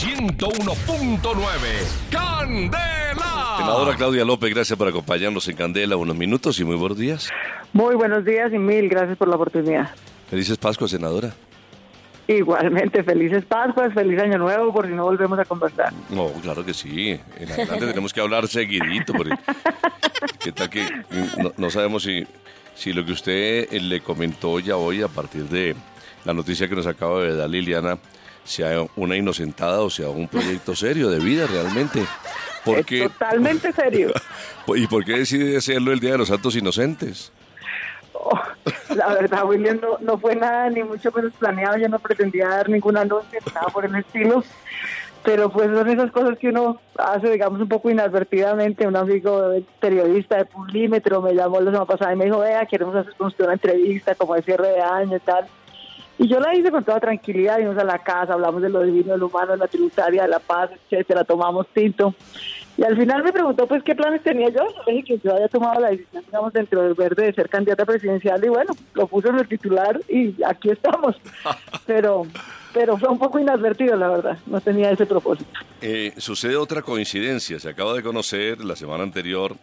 101.9. ¡Candela! Senadora Claudia López, gracias por acompañarnos en Candela unos minutos y muy buenos días. Muy buenos días y mil gracias por la oportunidad. Felices Pascuas, senadora. Igualmente, felices Pascuas, feliz Año Nuevo, por si no volvemos a conversar. No, claro que sí. En adelante tenemos que hablar seguidito, porque qué tal que no, no sabemos si, si lo que usted eh, le comentó ya hoy a partir de la noticia que nos acaba de dar Liliana sea una inocentada o sea un proyecto serio de vida realmente. Porque, Es totalmente serio. ¿Y por qué decide hacerlo el Día de los Santos Inocentes? Oh, la verdad, William, no, no fue nada ni mucho menos planeado. Yo no pretendía dar ningún anuncio nada por el estilo. Pero pues son esas cosas que uno hace, digamos, un poco inadvertidamente. Un amigo periodista de Pulímetro me llamó la semana pasada y me dijo, vea, queremos hacer con usted una entrevista como de cierre de año y tal. Y yo la hice con toda tranquilidad, fuimos a la casa, hablamos de lo divino, de lo humano, de la tributaria, de la paz, etcétera, tomamos tinto. Y al final me preguntó pues qué planes tenía yo, le dije que yo había tomado la decisión, digamos, dentro del verde de ser candidata presidencial y bueno, lo puse en el titular y aquí estamos. Pero, pero fue un poco inadvertido, la verdad, no tenía ese propósito. Eh, sucede otra coincidencia, se acaba de conocer la semana anterior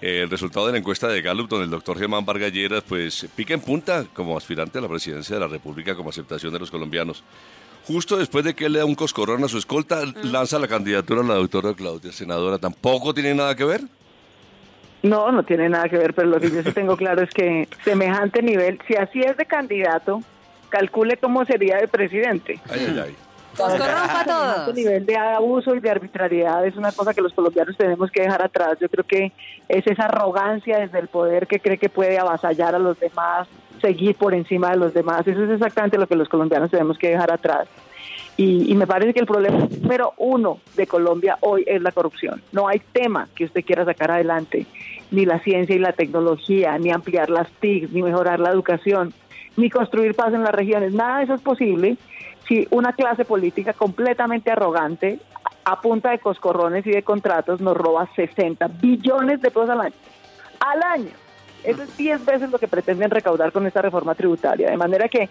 el resultado de la encuesta de Gallup, donde el doctor Germán Vargas Lleras, pues pica en punta como aspirante a la presidencia de la República como aceptación de los colombianos. Justo después de que él le da un coscorrón a su escolta, lanza la candidatura a la doctora Claudia, senadora. ¿Tampoco tiene nada que ver? No, no tiene nada que ver, pero lo que yo sí tengo claro es que semejante nivel, si así es de candidato, calcule cómo sería de presidente. Ay, ay, ay. Este nivel de abuso y de arbitrariedad es una cosa que los colombianos tenemos que dejar atrás. Yo creo que es esa arrogancia desde el poder que cree que puede avasallar a los demás, seguir por encima de los demás. Eso es exactamente lo que los colombianos tenemos que dejar atrás. Y, y me parece que el problema número uno de Colombia hoy es la corrupción. No hay tema que usted quiera sacar adelante, ni la ciencia y la tecnología, ni ampliar las TIC, ni mejorar la educación, ni construir paz en las regiones. Nada de eso es posible si una clase política completamente arrogante, a punta de coscorrones y de contratos, nos roba 60 billones de pesos al año. Al año. Eso es 10 veces lo que pretenden recaudar con esta reforma tributaria. De manera que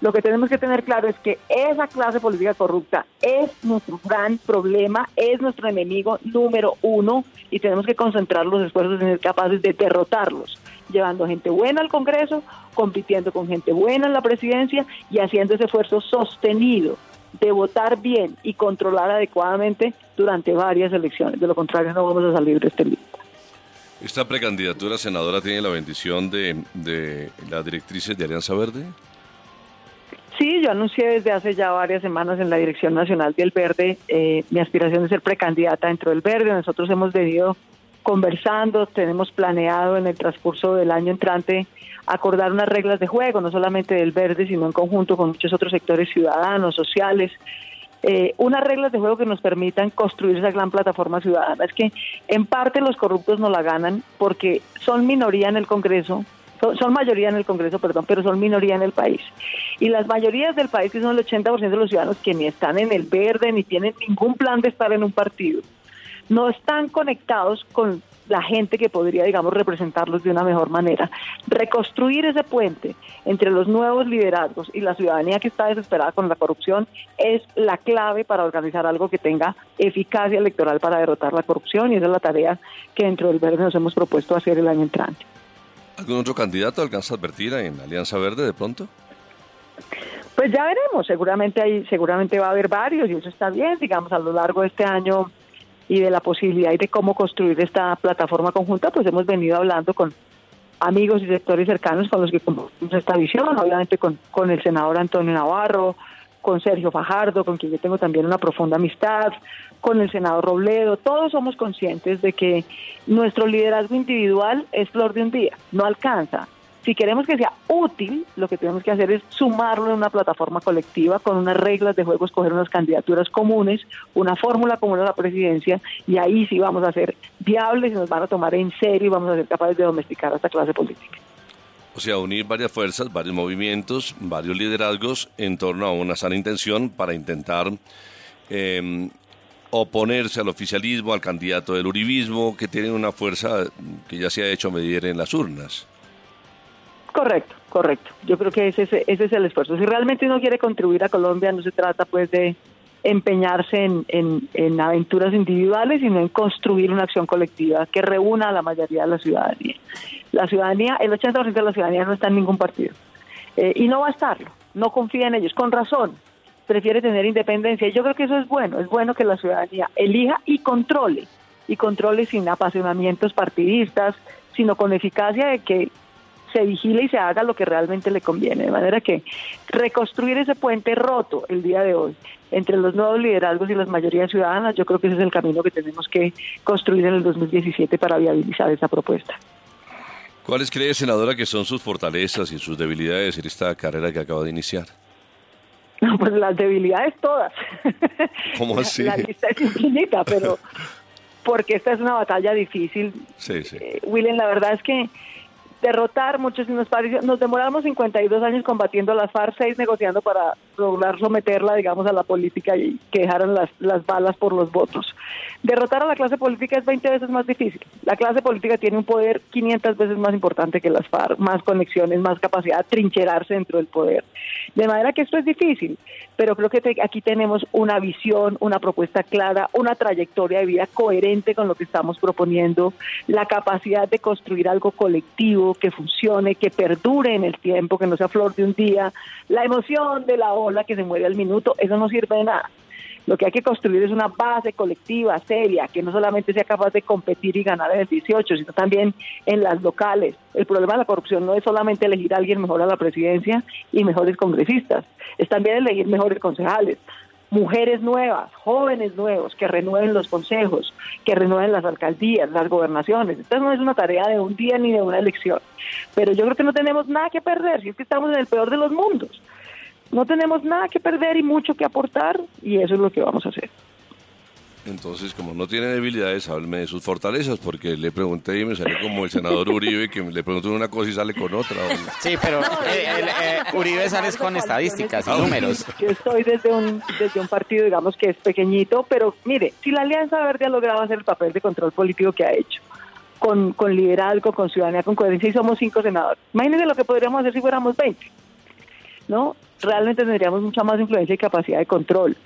lo que tenemos que tener claro es que esa clase política corrupta es nuestro gran problema, es nuestro enemigo número uno y tenemos que concentrar los esfuerzos en ser capaces de derrotarlos, llevando gente buena al Congreso, compitiendo con gente buena en la presidencia y haciendo ese esfuerzo sostenido de votar bien y controlar adecuadamente durante varias elecciones. De lo contrario, no vamos a salir de este lío. ¿Esta precandidatura senadora tiene la bendición de, de las directrices de Alianza Verde? Sí, yo anuncié desde hace ya varias semanas en la Dirección Nacional del Verde eh, mi aspiración de ser precandidata dentro del Verde. Nosotros hemos venido conversando, tenemos planeado en el transcurso del año entrante acordar unas reglas de juego, no solamente del Verde, sino en conjunto con muchos otros sectores ciudadanos, sociales, eh, unas reglas de juego que nos permitan construir esa gran plataforma ciudadana. Es que en parte los corruptos no la ganan porque son minoría en el Congreso, son, son mayoría en el Congreso, perdón, pero son minoría en el país. Y las mayorías del país, que son el 80% de los ciudadanos que ni están en el verde, ni tienen ningún plan de estar en un partido, no están conectados con la gente que podría, digamos, representarlos de una mejor manera. Reconstruir ese puente entre los nuevos liderazgos y la ciudadanía que está desesperada con la corrupción es la clave para organizar algo que tenga eficacia electoral para derrotar la corrupción y esa es la tarea que dentro del Verde nos hemos propuesto hacer el año entrante. ¿Algún otro candidato alcanza a advertir en Alianza Verde de pronto? Pues ya veremos, seguramente hay, seguramente va a haber varios y eso está bien, digamos, a lo largo de este año y de la posibilidad y de cómo construir esta plataforma conjunta, pues hemos venido hablando con amigos y sectores cercanos con los que compartimos esta visión, obviamente con, con el senador Antonio Navarro, con Sergio Fajardo, con quien yo tengo también una profunda amistad, con el senador Robledo, todos somos conscientes de que nuestro liderazgo individual es flor de un día, no alcanza. Si queremos que sea útil, lo que tenemos que hacer es sumarlo en una plataforma colectiva con unas reglas de juego, escoger unas candidaturas comunes, una fórmula común a la presidencia, y ahí sí vamos a ser viables y nos van a tomar en serio y vamos a ser capaces de domesticar a esta clase política. O sea, unir varias fuerzas, varios movimientos, varios liderazgos en torno a una sana intención para intentar eh, oponerse al oficialismo, al candidato del uribismo, que tiene una fuerza que ya se ha hecho medir en las urnas. Correcto, correcto. Yo creo que ese, ese es el esfuerzo. Si realmente uno quiere contribuir a Colombia, no se trata pues de empeñarse en, en, aventuras individuales, sino en construir una acción colectiva que reúna a la mayoría de la ciudadanía. La ciudadanía, el 80% de la ciudadanía no está en ningún partido. Eh, y no va a estarlo, no confía en ellos, con razón, prefiere tener independencia. Yo creo que eso es bueno, es bueno que la ciudadanía elija y controle, y controle sin apasionamientos partidistas, sino con eficacia de que se vigile y se haga lo que realmente le conviene. De manera que reconstruir ese puente roto el día de hoy entre los nuevos liderazgos y las mayorías ciudadanas, yo creo que ese es el camino que tenemos que construir en el 2017 para viabilizar esa propuesta. ¿Cuáles cree, senadora, que son sus fortalezas y sus debilidades en esta carrera que acaba de iniciar? No, pues las debilidades todas. ¿Cómo así? La, lista es infinita, pero porque esta es una batalla difícil. Sí, sí. Eh, Willen, la verdad es que derrotar muchos nos nos demoramos 52 años combatiendo a las FARC, negociando para lograr someterla, digamos, a la política y que dejaran las, las balas por los votos. Derrotar a la clase política es 20 veces más difícil. La clase política tiene un poder 500 veces más importante que las FARC, más conexiones, más capacidad de trincherarse dentro del poder. De manera que esto es difícil, pero creo que aquí tenemos una visión, una propuesta clara, una trayectoria de vida coherente con lo que estamos proponiendo, la capacidad de construir algo colectivo que funcione, que perdure en el tiempo, que no sea flor de un día, la emoción de la ola que se mueve al minuto, eso no sirve de nada. Lo que hay que construir es una base colectiva, seria, que no solamente sea capaz de competir y ganar en el 18, sino también en las locales. El problema de la corrupción no es solamente elegir a alguien mejor a la presidencia y mejores congresistas, es también elegir mejores concejales, mujeres nuevas, jóvenes nuevos, que renueven los consejos, que renueven las alcaldías, las gobernaciones. Esta no es una tarea de un día ni de una elección. Pero yo creo que no tenemos nada que perder, si es que estamos en el peor de los mundos no tenemos nada que perder y mucho que aportar y eso es lo que vamos a hacer. Entonces, como no tiene debilidades, hábleme de sus fortalezas, porque le pregunté y me salió como el senador Uribe, que le preguntó una cosa y sale con otra. Sí, pero eh, eh, Uribe sale con estadísticas y números. Yo estoy desde un, desde un partido, digamos, que es pequeñito, pero mire, si la Alianza Verde ha logrado hacer el papel de control político que ha hecho, con, con liderazgo, con ciudadanía, con coherencia, y somos cinco senadores, imagínense lo que podríamos hacer si fuéramos 20, ¿no? Realmente tendríamos mucha más influencia y capacidad de control.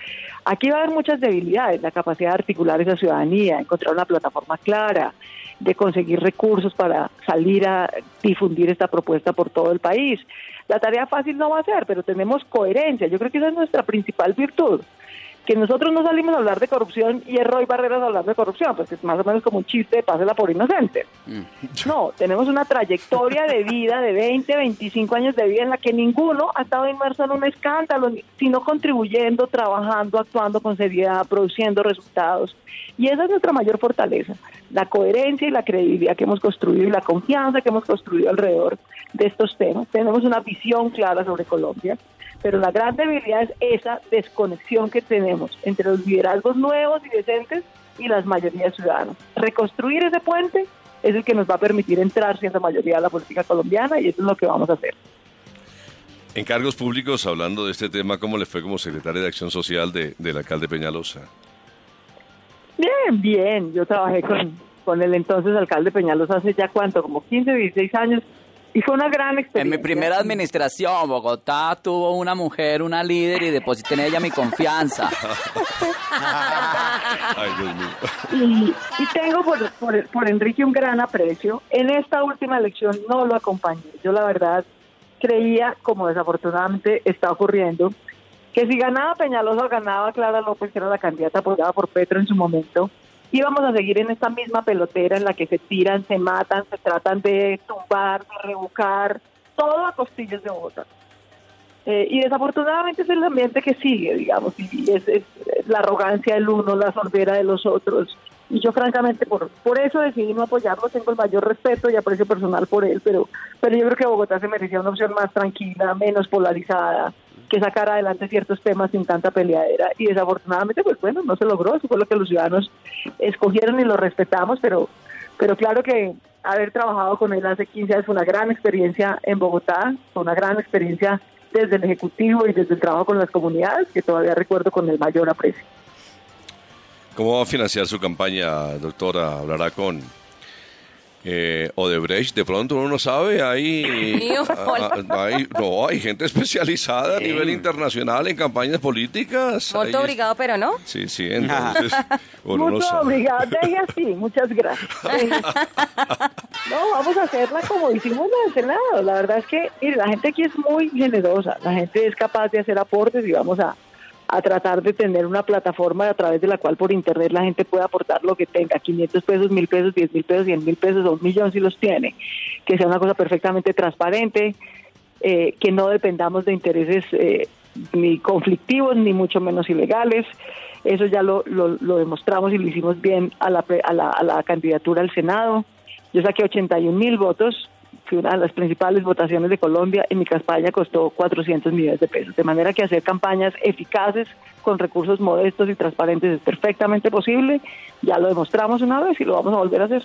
Aquí va a haber muchas debilidades, la capacidad de articular esa ciudadanía, encontrar una plataforma clara, de conseguir recursos para salir a difundir esta propuesta por todo el país. La tarea fácil no va a ser, pero tenemos coherencia. Yo creo que esa es nuestra principal virtud que nosotros no salimos a hablar de corrupción y es Roy Barreras hablando de corrupción, pues es más o menos como un chiste, pásela por inocente. Mm. No, tenemos una trayectoria de vida de 20, 25 años de vida en la que ninguno ha estado inmerso en un escándalo, sino contribuyendo, trabajando, actuando con seriedad, produciendo resultados. Y esa es nuestra mayor fortaleza, la coherencia y la credibilidad que hemos construido y la confianza que hemos construido alrededor de estos temas. Tenemos una visión clara sobre Colombia pero la gran debilidad es esa desconexión que tenemos entre los liderazgos nuevos y decentes y las mayorías ciudadanas. Reconstruir ese puente es el que nos va a permitir entrar siendo mayoría a la política colombiana y eso es lo que vamos a hacer. En cargos públicos, hablando de este tema, ¿cómo le fue como secretaria de Acción Social de, del alcalde Peñalosa? Bien, bien. Yo trabajé con, con el entonces alcalde Peñalosa hace ya cuánto, como 15, 16 años y fue una gran experiencia. En mi primera administración, Bogotá tuvo una mujer, una líder, y deposité en ella mi confianza. Ay, Dios mío. Y, tengo por, por, por, Enrique un gran aprecio. En esta última elección no lo acompañé. Yo la verdad creía, como desafortunadamente está ocurriendo, que si ganaba Peñalosa o ganaba Clara López, que era la candidata apoyada por Petro en su momento, íbamos a seguir en esta misma pelotera en la que se tiran, se matan, se tratan de tumbar, de rebucar, todo a costillas de Bogotá. Eh, y desafortunadamente es el ambiente que sigue, digamos, y es, la arrogancia del uno, la sordera de los otros. Y yo francamente por, por eso decidí no apoyarlo, tengo el mayor respeto y aprecio personal por él, pero, pero yo creo que Bogotá se merecía una opción más tranquila, menos polarizada, que sacar adelante ciertos temas sin tanta peleadera. Y desafortunadamente pues bueno no se logró. Eso fue lo que los ciudadanos escogieron y lo respetamos pero pero claro que haber trabajado con él hace 15 años fue una gran experiencia en Bogotá fue una gran experiencia desde el ejecutivo y desde el trabajo con las comunidades que todavía recuerdo con el mayor aprecio. ¿Cómo va a financiar su campaña, doctora? ¿Hablará con eh, Odebrecht, de pronto uno no sabe, hay, hola. ah, hay- no, hay gente especializada a nivel internacional en campañas políticas. Molto Ahí- obrigado, pero no. Sí, sí, entonces uno no Mucho sabe. obrigado, deje así, muchas gracias. Eh, no, vamos a hacerla como hicimos la del Senado. La verdad es que, mire, la gente aquí es muy generosa, la gente es capaz de hacer aportes y vamos a, a tratar de tener una plataforma a través de la cual por internet la gente pueda aportar lo que tenga, 500 pesos, 1000 pesos, 10 mil pesos, 100 mil pesos o un millón si los tiene, que sea una cosa perfectamente transparente, eh, que no dependamos de intereses eh, ni conflictivos ni mucho menos ilegales. Eso ya lo, lo, lo demostramos y lo hicimos bien a la, a, la, a la candidatura al Senado. Yo saqué 81 mil votos, fui una de las principales votaciones de Colombia y mi campaña costó 400 millones de pesos. De manera que hacer campañas eficaces con recursos modestos y transparentes es perfectamente posible. Ya lo demostramos una vez y lo vamos a volver a hacer.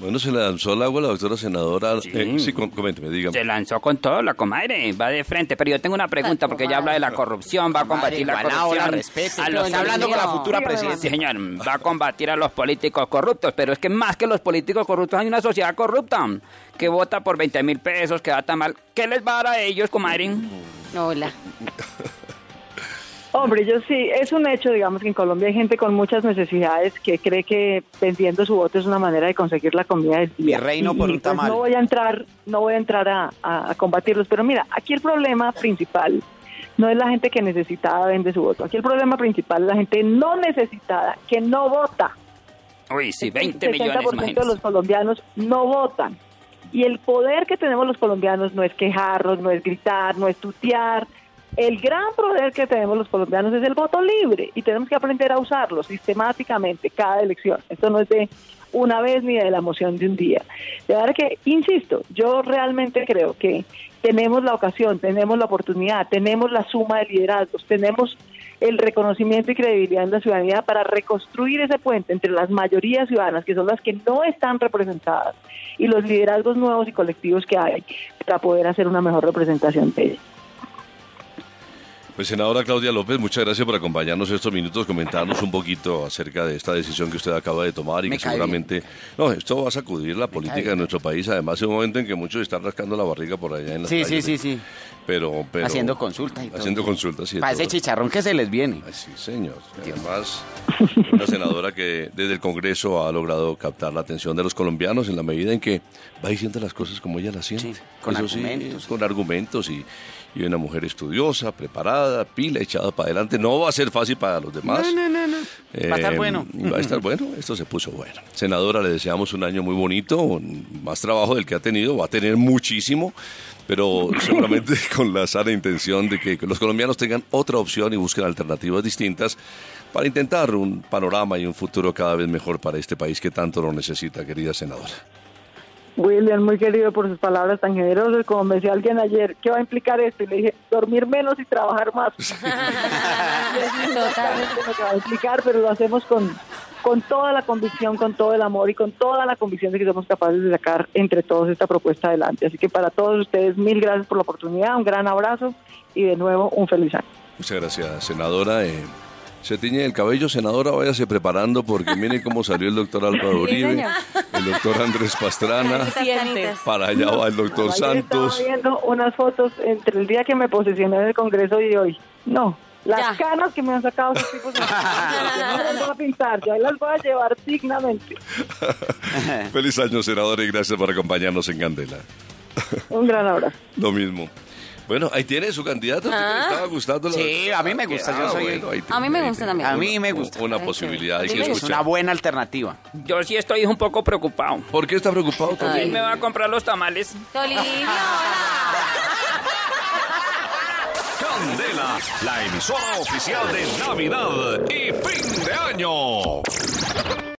Bueno, se le lanzó el agua a la doctora senadora. Sí. Eh, sí, com- coménteme, dígame. Se lanzó con todo, la comadre, va de frente. Pero yo tengo una pregunta, porque ella habla de la corrupción, va a combatir la corrupción. respete. A los- Está hablando con la futura Sí, presidenta. señor, va a combatir a los políticos corruptos, pero es que más que los políticos corruptos hay una sociedad corrupta que vota por 20 mil pesos, que da tan mal. ¿Qué les va a dar a ellos, comadre? Hola. Hombre, yo sí, es un hecho, digamos, que en Colombia hay gente con muchas necesidades que cree que vendiendo su voto es una manera de conseguir la comida del día. Mi reino Y- por y, un pues, tamal. no voy a entrar, no voy a entrar a, a- a combatirlos, pero mira, aquí el problema principal no es la gente que necesitada vende su voto. Aquí el problema principal es la gente no necesitada que no vota. Uy, sí, El 20 millones, 60% de los colombianos no votan. Y el poder que tenemos los colombianos no es quejarnos, no es gritar, no es tutear. El gran poder que tenemos los colombianos es el voto libre y tenemos que aprender a usarlo sistemáticamente cada elección. Esto no es de una vez ni de la emoción de un día. De verdad que, insisto, yo realmente creo que tenemos la ocasión, tenemos la oportunidad, tenemos la suma de liderazgos, tenemos el reconocimiento y credibilidad en la ciudadanía para reconstruir ese puente entre las mayorías ciudadanas, que son las que no están representadas, y los liderazgos nuevos y colectivos que hay para poder hacer una mejor representación de ellos. Pues senadora Claudia López, muchas gracias por acompañarnos estos minutos, comentarnos un poquito acerca de esta decisión que usted acaba de tomar y Me que seguramente, no, esto va a sacudir la política de nuestro país, además en un momento en que muchos están rascando la barriga por allá en las Sí, sí, calles, sí, sí. Pero, pero Haciendo y todo. Haciendo consultas y de Para ese chicharrón que se les viene. Ay, sí, señor. Y Además, una senadora que desde el Congreso ha logrado captar la atención de los colombianos en la medida en que va diciendo las cosas como ella las siente. Sí, con Eso argumentos. Sí, con argumentos y, y una mujer estudiosa, preparada, pila, echada para adelante. No va a ser fácil para los demás. No, no, no, no. Va a estar Eh, bueno. Va a estar bueno, esto se puso bueno. Senadora, le deseamos un año muy bonito, más trabajo del que ha tenido, va a tener muchísimo, pero seguramente con la sana intención de que los colombianos tengan otra opción y busquen alternativas distintas para intentar un panorama y un futuro cada vez mejor para este país que tanto lo necesita, querida senadora. William, muy querido por sus palabras tan generosas, como me decía alguien ayer, ¿qué va a implicar esto? Y le dije, dormir menos y trabajar más. Y eso es exactamente lo que va a implicar, pero lo hacemos con, con toda la convicción, con todo el amor y con toda la convicción de que somos capaces de sacar entre todos esta propuesta adelante. Así que para todos ustedes, mil gracias por la oportunidad, un gran abrazo y de nuevo un feliz año. Muchas gracias, senadora. Eh, se tiñe el cabello, senadora, váyase preparando porque mire cómo salió el doctor Álvaro Uribe, el doctor Andrés Pastrana, para allá va el doctor Ayer Santos. Estaba viendo unas fotos entre el día que me posesioné en el Congreso y hoy. No, las Ya. canas que me han sacado esos tipos. yo no las voy a pintar, yo ahí las voy a llevar dignamente. Feliz año, senadora, y gracias por acompañarnos en Candela. Un gran abrazo. Lo mismo. Bueno, ahí tiene su candidato. ¿a usted Ah. le estaba gustando? la- Sí, a mí me gusta, yo Ah, soy- bueno, ahí A mí me gusta también. A mí me gusta. Una posibilidad, hay sí. que Es Es escuchar. una buena alternativa. Yo sí estoy un poco preocupado. ¿Por qué está preocupado? ¿Quién me va a comprar los tamales? Tolini, hola. Candela, la emisora oficial de Navidad y fin de año.